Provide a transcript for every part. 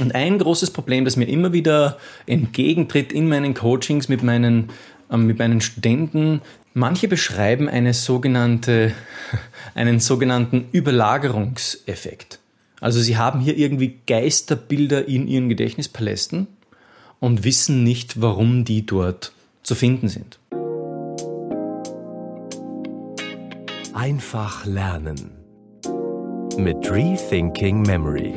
Und ein großes Problem, das mir immer wieder entgegentritt in meinen Coachings mit meinen, äh, mit meinen Studenten, manche beschreiben eine sogenannte, einen sogenannten Überlagerungseffekt. Also sie haben hier irgendwie Geisterbilder in ihren Gedächtnispalästen und wissen nicht, warum die dort zu finden sind. Einfach lernen mit Rethinking Memory.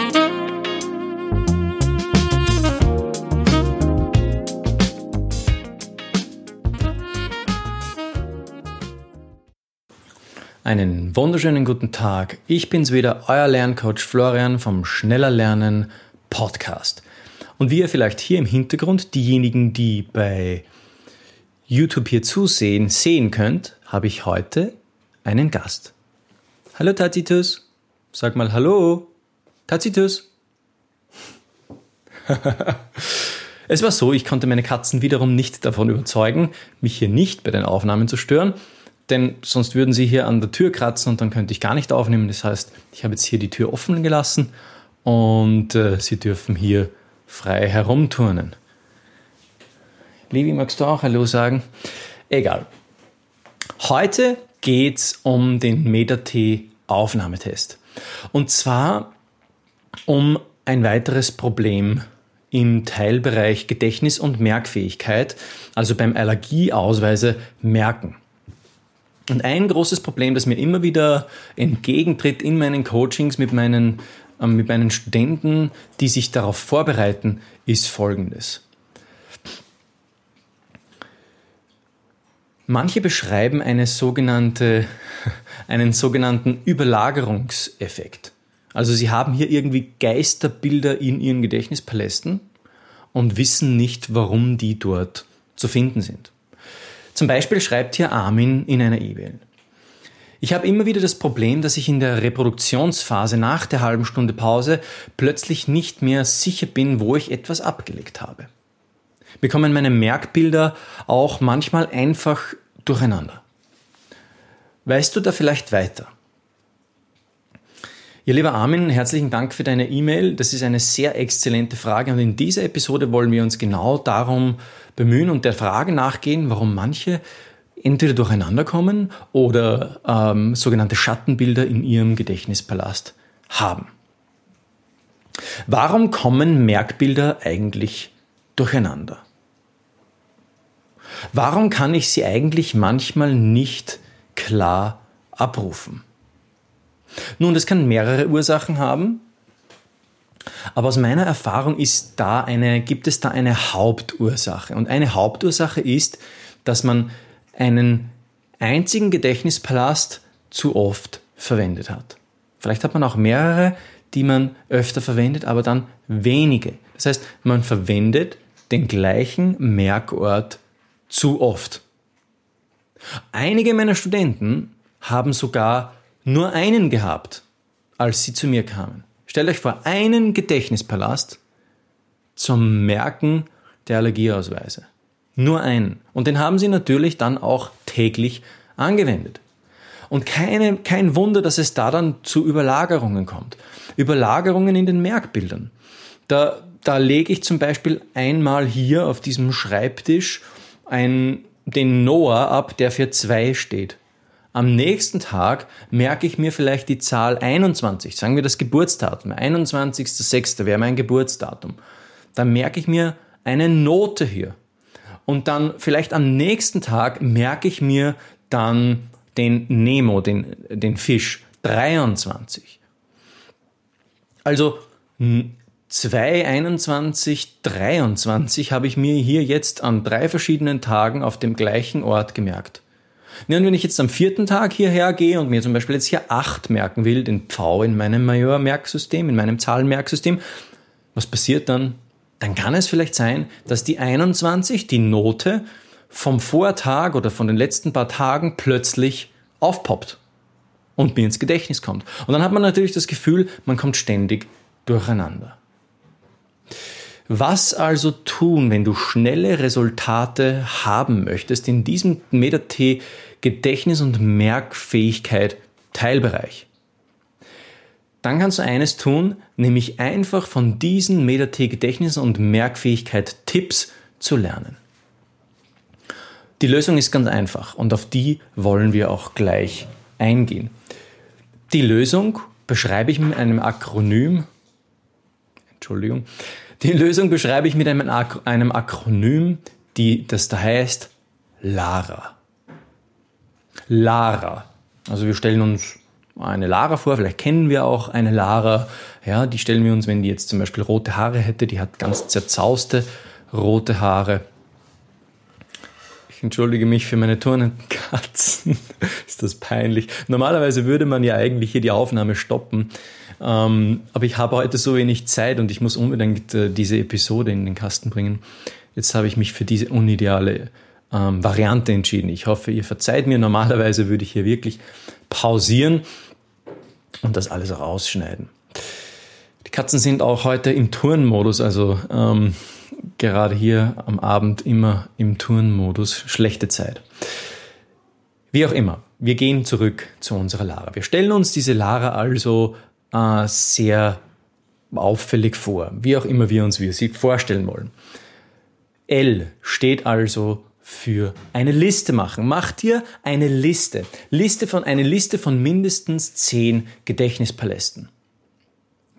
Einen wunderschönen guten Tag. Ich bin's wieder, euer Lerncoach Florian vom Schneller Lernen Podcast. Und wie ihr vielleicht hier im Hintergrund, diejenigen, die bei YouTube hier zusehen, sehen könnt, habe ich heute einen Gast. Hallo Tacitus. Sag mal Hallo. Tacitus. es war so, ich konnte meine Katzen wiederum nicht davon überzeugen, mich hier nicht bei den Aufnahmen zu stören denn sonst würden sie hier an der Tür kratzen und dann könnte ich gar nicht aufnehmen. Das heißt, ich habe jetzt hier die Tür offen gelassen und äh, sie dürfen hier frei herumturnen. Livi, magst du auch Hallo sagen? Egal. Heute geht es um den MetaT-Aufnahmetest. Und zwar um ein weiteres Problem im Teilbereich Gedächtnis und Merkfähigkeit, also beim Allergieausweise merken. Und ein großes Problem, das mir immer wieder entgegentritt in meinen Coachings mit meinen, äh, mit meinen Studenten, die sich darauf vorbereiten, ist folgendes. Manche beschreiben eine sogenannte, einen sogenannten Überlagerungseffekt. Also sie haben hier irgendwie Geisterbilder in ihren Gedächtnispalästen und wissen nicht, warum die dort zu finden sind. Zum Beispiel schreibt hier Armin in einer E-Mail. Ich habe immer wieder das Problem, dass ich in der Reproduktionsphase nach der halben Stunde Pause plötzlich nicht mehr sicher bin, wo ich etwas abgelegt habe. Bekommen meine Merkbilder auch manchmal einfach durcheinander. Weißt du da vielleicht weiter? Ja, lieber Armin, herzlichen Dank für deine E-Mail. Das ist eine sehr exzellente Frage und in dieser Episode wollen wir uns genau darum bemühen und der Frage nachgehen, warum manche entweder durcheinander kommen oder ähm, sogenannte Schattenbilder in ihrem Gedächtnispalast haben. Warum kommen Merkbilder eigentlich durcheinander? Warum kann ich sie eigentlich manchmal nicht klar abrufen? Nun, das kann mehrere Ursachen haben. Aber aus meiner Erfahrung ist da eine, gibt es da eine Hauptursache. Und eine Hauptursache ist, dass man einen einzigen Gedächtnispalast zu oft verwendet hat. Vielleicht hat man auch mehrere, die man öfter verwendet, aber dann wenige. Das heißt, man verwendet den gleichen Merkort zu oft. Einige meiner Studenten haben sogar nur einen gehabt, als sie zu mir kamen. Stellt euch vor, einen Gedächtnispalast zum Merken der Allergieausweise. Nur einen. Und den haben sie natürlich dann auch täglich angewendet. Und keine, kein Wunder, dass es da dann zu Überlagerungen kommt. Überlagerungen in den Merkbildern. Da, da lege ich zum Beispiel einmal hier auf diesem Schreibtisch ein, den Noah ab, der für zwei steht. Am nächsten Tag merke ich mir vielleicht die Zahl 21, sagen wir das Geburtsdatum, 21.06. wäre mein Geburtsdatum. Dann merke ich mir eine Note hier. Und dann vielleicht am nächsten Tag merke ich mir dann den Nemo, den, den Fisch, 23. Also 2, 21, 23 habe ich mir hier jetzt an drei verschiedenen Tagen auf dem gleichen Ort gemerkt. Ja, und wenn ich jetzt am vierten Tag hierher gehe und mir zum Beispiel jetzt hier 8 merken will, den Pfau in meinem Major-Merksystem, in meinem Zahlenmerksystem, was passiert dann? Dann kann es vielleicht sein, dass die 21, die Note, vom Vortag oder von den letzten paar Tagen plötzlich aufpoppt und mir ins Gedächtnis kommt. Und dann hat man natürlich das Gefühl, man kommt ständig durcheinander. Was also tun, wenn du schnelle Resultate haben möchtest in diesem MetaT Gedächtnis- und Merkfähigkeit Teilbereich? dann kannst du eines tun, nämlich einfach von diesen MetaT-Gedächtnis- und Merkfähigkeit-Tipps zu lernen. Die Lösung ist ganz einfach und auf die wollen wir auch gleich eingehen. Die Lösung beschreibe ich mit einem Akronym. Entschuldigung. Die Lösung beschreibe ich mit einem Akronym, die, das da heißt LARA. Lara. Also wir stellen uns eine Lara vor, vielleicht kennen wir auch eine Lara. Ja, die stellen wir uns, wenn die jetzt zum Beispiel rote Haare hätte, die hat ganz zerzauste rote Haare. Ich entschuldige mich für meine turnenden Katzen. Ist das peinlich? Normalerweise würde man ja eigentlich hier die Aufnahme stoppen. Ähm, aber ich habe heute so wenig Zeit und ich muss unbedingt äh, diese Episode in den Kasten bringen. Jetzt habe ich mich für diese unideale ähm, Variante entschieden. Ich hoffe, ihr verzeiht mir. Normalerweise würde ich hier wirklich pausieren und das alles rausschneiden. Die Katzen sind auch heute im Turnmodus, also ähm, gerade hier am Abend immer im Turnmodus, schlechte Zeit. Wie auch immer, wir gehen zurück zu unserer Lara. Wir stellen uns diese Lara also äh, sehr auffällig vor, wie auch immer wir uns wir sie vorstellen wollen. L steht also für eine Liste machen. Mach dir eine Liste. Liste von, eine Liste von mindestens zehn Gedächtnispalästen.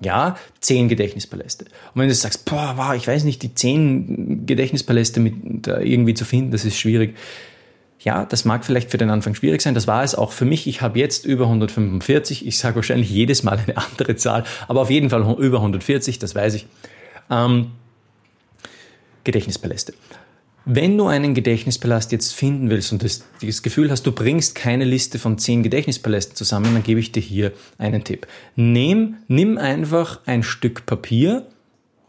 Ja, zehn Gedächtnispaläste. Und wenn du sagst, boah, wow, ich weiß nicht, die zehn Gedächtnispaläste mit, da irgendwie zu finden, das ist schwierig. Ja, das mag vielleicht für den Anfang schwierig sein. Das war es auch für mich. Ich habe jetzt über 145. Ich sage wahrscheinlich jedes Mal eine andere Zahl, aber auf jeden Fall über 140, das weiß ich. Ähm, Gedächtnispaläste. Wenn du einen Gedächtnispalast jetzt finden willst und das, das, Gefühl hast, du bringst keine Liste von zehn Gedächtnispalästen zusammen, dann gebe ich dir hier einen Tipp. Nimm, nimm einfach ein Stück Papier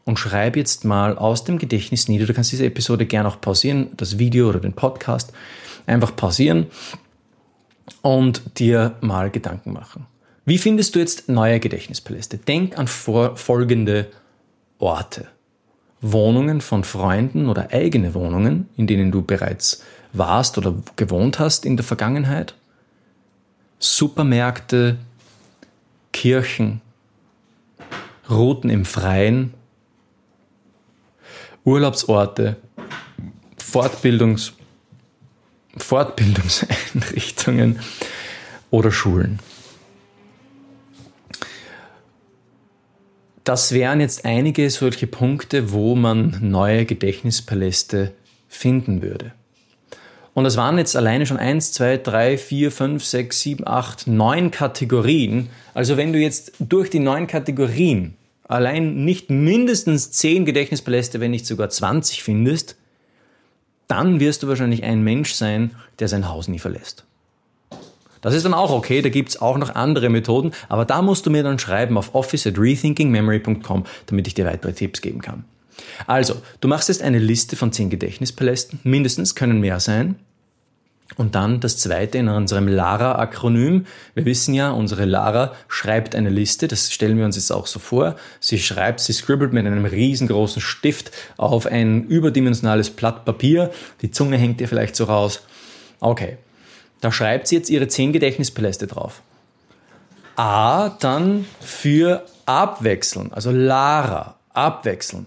und schreib jetzt mal aus dem Gedächtnis nieder. Du kannst diese Episode gerne auch pausieren, das Video oder den Podcast. Einfach pausieren und dir mal Gedanken machen. Wie findest du jetzt neue Gedächtnispaläste? Denk an folgende Orte. Wohnungen von Freunden oder eigene Wohnungen, in denen du bereits warst oder gewohnt hast in der Vergangenheit, Supermärkte, Kirchen, Routen im Freien, Urlaubsorte, Fortbildungs, Fortbildungseinrichtungen oder Schulen. Das wären jetzt einige solche Punkte, wo man neue Gedächtnispaläste finden würde. Und das waren jetzt alleine schon 1, 2, 3, 4, 5, 6, 7, 8, 9 Kategorien. Also wenn du jetzt durch die neun Kategorien allein nicht mindestens 10 Gedächtnispaläste, wenn nicht sogar 20 findest, dann wirst du wahrscheinlich ein Mensch sein, der sein Haus nie verlässt. Das ist dann auch okay, da gibt's auch noch andere Methoden, aber da musst du mir dann schreiben auf office at rethinkingmemory.com, damit ich dir weitere Tipps geben kann. Also, du machst jetzt eine Liste von zehn Gedächtnispalästen, mindestens können mehr sein. Und dann das zweite in unserem LARA-Akronym. Wir wissen ja, unsere LARA schreibt eine Liste, das stellen wir uns jetzt auch so vor. Sie schreibt, sie scribbelt mit einem riesengroßen Stift auf ein überdimensionales Blatt Papier. Die Zunge hängt ihr vielleicht so raus. Okay, da schreibt sie jetzt ihre zehn Gedächtnispaläste drauf. A dann für abwechseln, also Lara, abwechseln,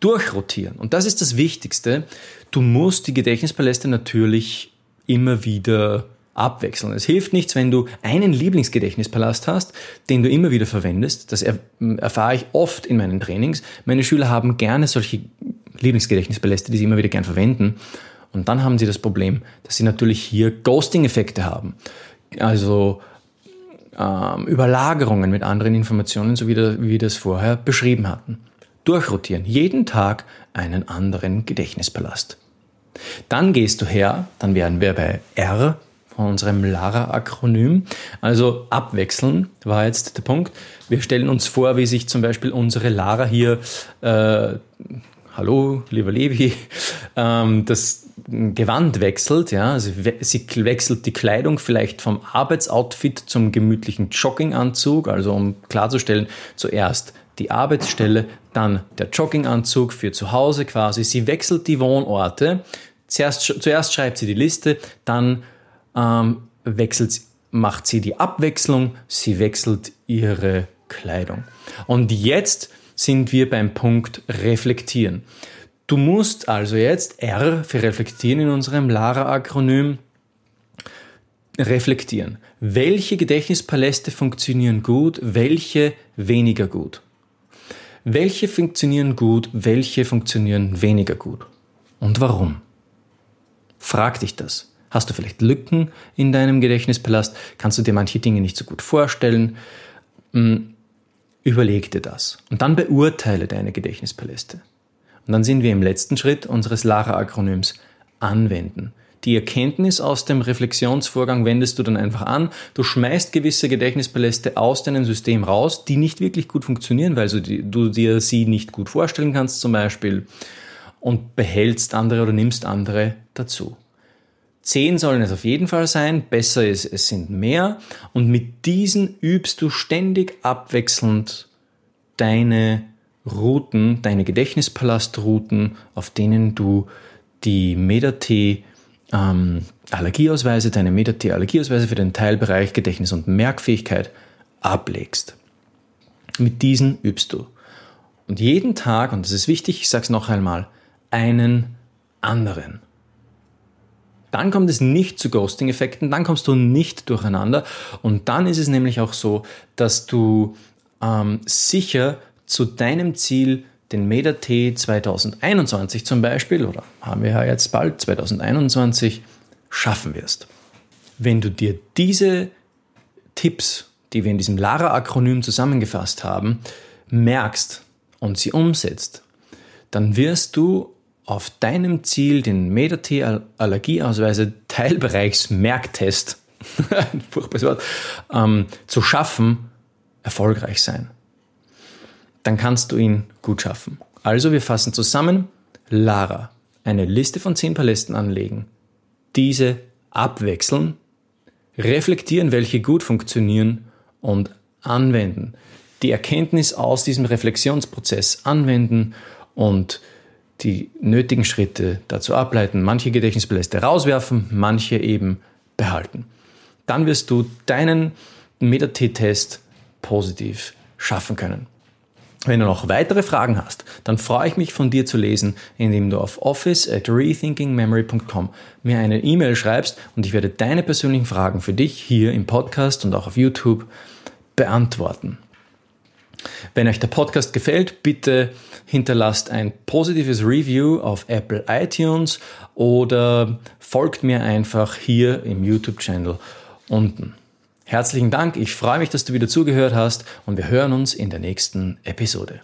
durchrotieren. Und das ist das Wichtigste. Du musst die Gedächtnispaläste natürlich immer wieder abwechseln. Es hilft nichts, wenn du einen Lieblingsgedächtnispalast hast, den du immer wieder verwendest. Das erfahre ich oft in meinen Trainings. Meine Schüler haben gerne solche Lieblingsgedächtnispaläste, die sie immer wieder gern verwenden. Und dann haben sie das Problem, dass sie natürlich hier Ghosting-Effekte haben. Also ähm, Überlagerungen mit anderen Informationen, so wie, der, wie wir das vorher beschrieben hatten. Durchrotieren. Jeden Tag einen anderen Gedächtnispalast. Dann gehst du her, dann wären wir bei R von unserem LARA-Akronym. Also abwechseln war jetzt der Punkt. Wir stellen uns vor, wie sich zum Beispiel unsere LARA hier, äh, hallo, lieber Levi, ähm, das Gewand wechselt, ja, also sie wechselt die Kleidung vielleicht vom Arbeitsoutfit zum gemütlichen Jogginganzug, also um klarzustellen, zuerst die Arbeitsstelle, dann der Jogginganzug für zu Hause quasi. Sie wechselt die Wohnorte. Zuerst, zuerst schreibt sie die Liste, dann ähm, wechselt, macht sie die Abwechslung, sie wechselt ihre Kleidung. Und jetzt sind wir beim Punkt Reflektieren. Du musst also jetzt R für Reflektieren in unserem Lara-Akronym reflektieren. Welche Gedächtnispaläste funktionieren gut, welche weniger gut? Welche funktionieren gut, welche funktionieren weniger gut? Und warum? Frag dich das. Hast du vielleicht Lücken in deinem Gedächtnispalast? Kannst du dir manche Dinge nicht so gut vorstellen? Hm, überleg dir das. Und dann beurteile deine Gedächtnispaläste. Und dann sind wir im letzten Schritt unseres Lara-Akronyms anwenden. Die Erkenntnis aus dem Reflexionsvorgang wendest du dann einfach an. Du schmeißt gewisse Gedächtnispaläste aus deinem System raus, die nicht wirklich gut funktionieren, weil du dir sie nicht gut vorstellen kannst zum Beispiel und behältst andere oder nimmst andere dazu. Zehn sollen es auf jeden Fall sein, besser ist, es sind mehr. Und mit diesen übst du ständig abwechselnd deine Routen, deine Gedächtnispalastrouten, auf denen du die MetaT ähm, Allergieausweise, deine MetaT Allergieausweise für den Teilbereich Gedächtnis und Merkfähigkeit ablegst. Mit diesen übst du. Und jeden Tag, und das ist wichtig, ich sage es noch einmal, einen anderen dann kommt es nicht zu Ghosting-Effekten, dann kommst du nicht durcheinander und dann ist es nämlich auch so, dass du ähm, sicher zu deinem Ziel, den MetaT 2021 zum Beispiel, oder haben wir ja jetzt bald 2021, schaffen wirst. Wenn du dir diese Tipps, die wir in diesem LARA-Akronym zusammengefasst haben, merkst und sie umsetzt, dann wirst du auf deinem Ziel den MetaT-Allergieausweise Teilbereichsmerktest, ein furchtbares Wort, ähm, zu schaffen, erfolgreich sein. Dann kannst du ihn gut schaffen. Also wir fassen zusammen, Lara, eine Liste von zehn Palästen anlegen, diese abwechseln, reflektieren, welche gut funktionieren und anwenden. Die Erkenntnis aus diesem Reflexionsprozess anwenden und die nötigen Schritte dazu ableiten, manche Gedächtnispaläste rauswerfen, manche eben behalten. Dann wirst du deinen MetaT-Test positiv schaffen können. Wenn du noch weitere Fragen hast, dann freue ich mich von dir zu lesen, indem du auf office at rethinkingmemory.com mir eine E-Mail schreibst und ich werde deine persönlichen Fragen für dich hier im Podcast und auch auf YouTube beantworten. Wenn euch der Podcast gefällt, bitte hinterlasst ein positives Review auf Apple iTunes oder folgt mir einfach hier im YouTube-Channel unten. Herzlichen Dank, ich freue mich, dass du wieder zugehört hast und wir hören uns in der nächsten Episode.